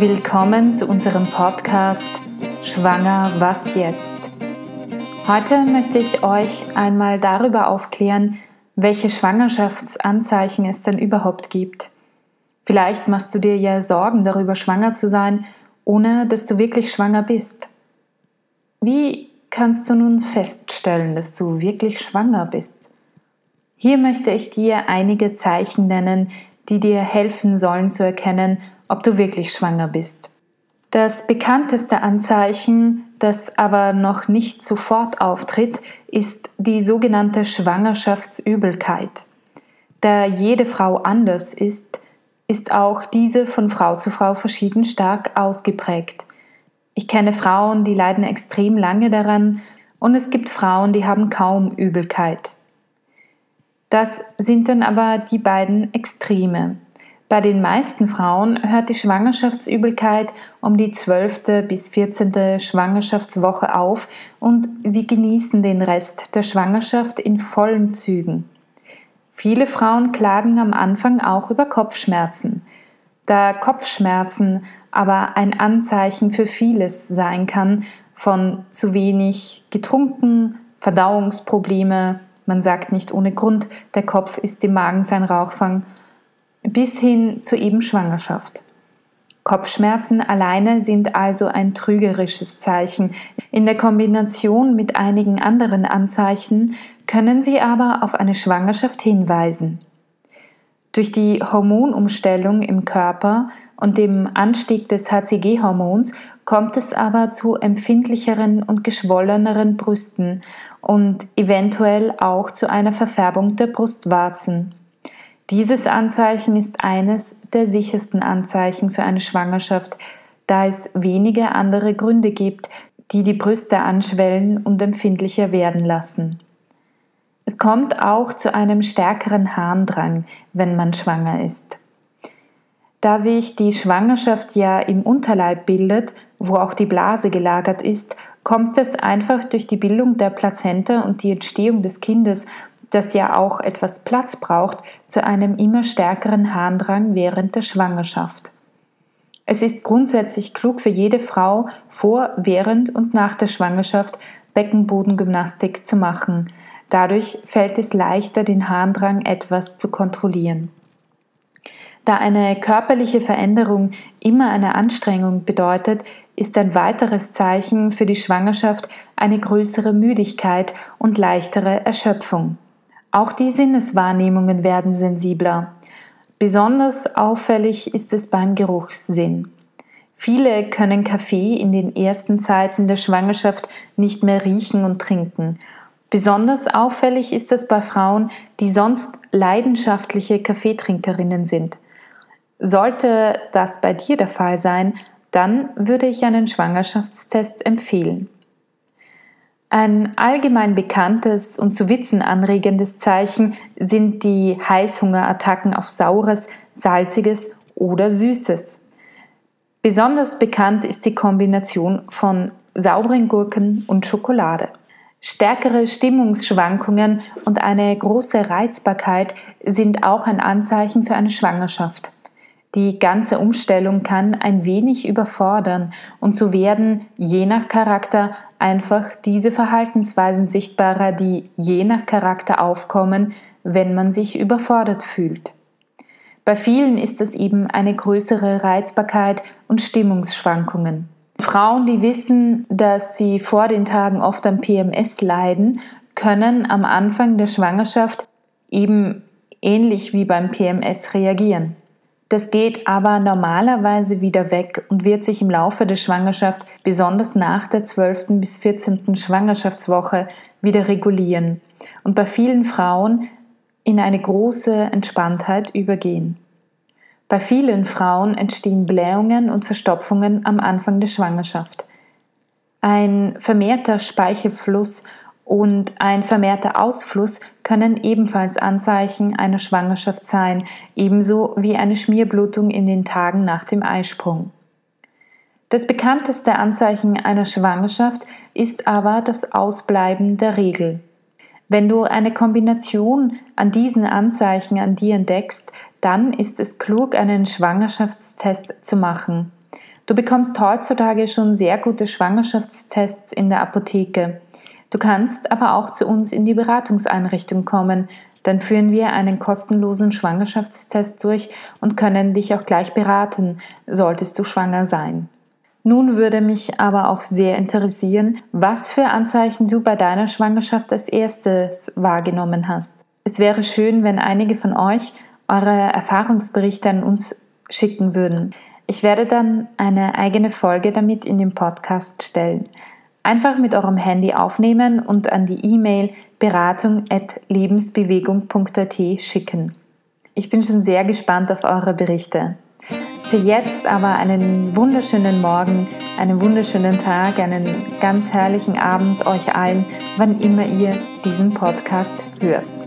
Willkommen zu unserem Podcast Schwanger, was jetzt? Heute möchte ich euch einmal darüber aufklären, welche Schwangerschaftsanzeichen es denn überhaupt gibt. Vielleicht machst du dir ja Sorgen darüber, schwanger zu sein, ohne dass du wirklich schwanger bist. Wie kannst du nun feststellen, dass du wirklich schwanger bist? Hier möchte ich dir einige Zeichen nennen, die dir helfen sollen zu erkennen, ob du wirklich schwanger bist. Das bekannteste Anzeichen, das aber noch nicht sofort auftritt, ist die sogenannte Schwangerschaftsübelkeit. Da jede Frau anders ist, ist auch diese von Frau zu Frau verschieden stark ausgeprägt. Ich kenne Frauen, die leiden extrem lange daran und es gibt Frauen, die haben kaum Übelkeit. Das sind dann aber die beiden Extreme. Bei den meisten Frauen hört die Schwangerschaftsübelkeit um die 12. bis 14. Schwangerschaftswoche auf und sie genießen den Rest der Schwangerschaft in vollen Zügen. Viele Frauen klagen am Anfang auch über Kopfschmerzen. Da Kopfschmerzen aber ein Anzeichen für vieles sein kann, von zu wenig getrunken, Verdauungsprobleme, man sagt nicht ohne Grund, der Kopf ist im Magen sein Rauchfang bis hin zur eben Schwangerschaft. Kopfschmerzen alleine sind also ein trügerisches Zeichen. In der Kombination mit einigen anderen Anzeichen können sie aber auf eine Schwangerschaft hinweisen. Durch die Hormonumstellung im Körper und dem Anstieg des HCG-Hormons kommt es aber zu empfindlicheren und geschwolleneren Brüsten und eventuell auch zu einer Verfärbung der Brustwarzen. Dieses Anzeichen ist eines der sichersten Anzeichen für eine Schwangerschaft, da es wenige andere Gründe gibt, die die Brüste anschwellen und empfindlicher werden lassen. Es kommt auch zu einem stärkeren Harndrang, wenn man schwanger ist. Da sich die Schwangerschaft ja im Unterleib bildet, wo auch die Blase gelagert ist, kommt es einfach durch die Bildung der Plazenta und die Entstehung des Kindes das ja auch etwas Platz braucht, zu einem immer stärkeren Harndrang während der Schwangerschaft. Es ist grundsätzlich klug für jede Frau, vor, während und nach der Schwangerschaft Beckenbodengymnastik zu machen. Dadurch fällt es leichter, den Harndrang etwas zu kontrollieren. Da eine körperliche Veränderung immer eine Anstrengung bedeutet, ist ein weiteres Zeichen für die Schwangerschaft eine größere Müdigkeit und leichtere Erschöpfung. Auch die Sinneswahrnehmungen werden sensibler. Besonders auffällig ist es beim Geruchssinn. Viele können Kaffee in den ersten Zeiten der Schwangerschaft nicht mehr riechen und trinken. Besonders auffällig ist es bei Frauen, die sonst leidenschaftliche Kaffeetrinkerinnen sind. Sollte das bei dir der Fall sein, dann würde ich einen Schwangerschaftstest empfehlen. Ein allgemein bekanntes und zu Witzen anregendes Zeichen sind die Heißhungerattacken auf Saures, Salziges oder Süßes. Besonders bekannt ist die Kombination von sauren Gurken und Schokolade. Stärkere Stimmungsschwankungen und eine große Reizbarkeit sind auch ein Anzeichen für eine Schwangerschaft. Die ganze Umstellung kann ein wenig überfordern und so werden je nach Charakter einfach diese Verhaltensweisen sichtbarer, die je nach Charakter aufkommen, wenn man sich überfordert fühlt. Bei vielen ist es eben eine größere Reizbarkeit und Stimmungsschwankungen. Frauen, die wissen, dass sie vor den Tagen oft am PMS leiden, können am Anfang der Schwangerschaft eben ähnlich wie beim PMS reagieren. Das geht aber normalerweise wieder weg und wird sich im Laufe der Schwangerschaft, besonders nach der 12. bis 14. Schwangerschaftswoche, wieder regulieren und bei vielen Frauen in eine große Entspanntheit übergehen. Bei vielen Frauen entstehen Blähungen und Verstopfungen am Anfang der Schwangerschaft. Ein vermehrter Speichelfluss und ein vermehrter Ausfluss können ebenfalls Anzeichen einer Schwangerschaft sein, ebenso wie eine Schmierblutung in den Tagen nach dem Eisprung. Das bekannteste Anzeichen einer Schwangerschaft ist aber das Ausbleiben der Regel. Wenn du eine Kombination an diesen Anzeichen an dir entdeckst, dann ist es klug, einen Schwangerschaftstest zu machen. Du bekommst heutzutage schon sehr gute Schwangerschaftstests in der Apotheke. Du kannst aber auch zu uns in die Beratungseinrichtung kommen. Dann führen wir einen kostenlosen Schwangerschaftstest durch und können dich auch gleich beraten, solltest du schwanger sein. Nun würde mich aber auch sehr interessieren, was für Anzeichen du bei deiner Schwangerschaft als erstes wahrgenommen hast. Es wäre schön, wenn einige von euch eure Erfahrungsberichte an uns schicken würden. Ich werde dann eine eigene Folge damit in den Podcast stellen. Einfach mit eurem Handy aufnehmen und an die E-Mail beratung.lebensbewegung.at schicken. Ich bin schon sehr gespannt auf eure Berichte. Für jetzt aber einen wunderschönen Morgen, einen wunderschönen Tag, einen ganz herrlichen Abend euch allen, wann immer ihr diesen Podcast hört.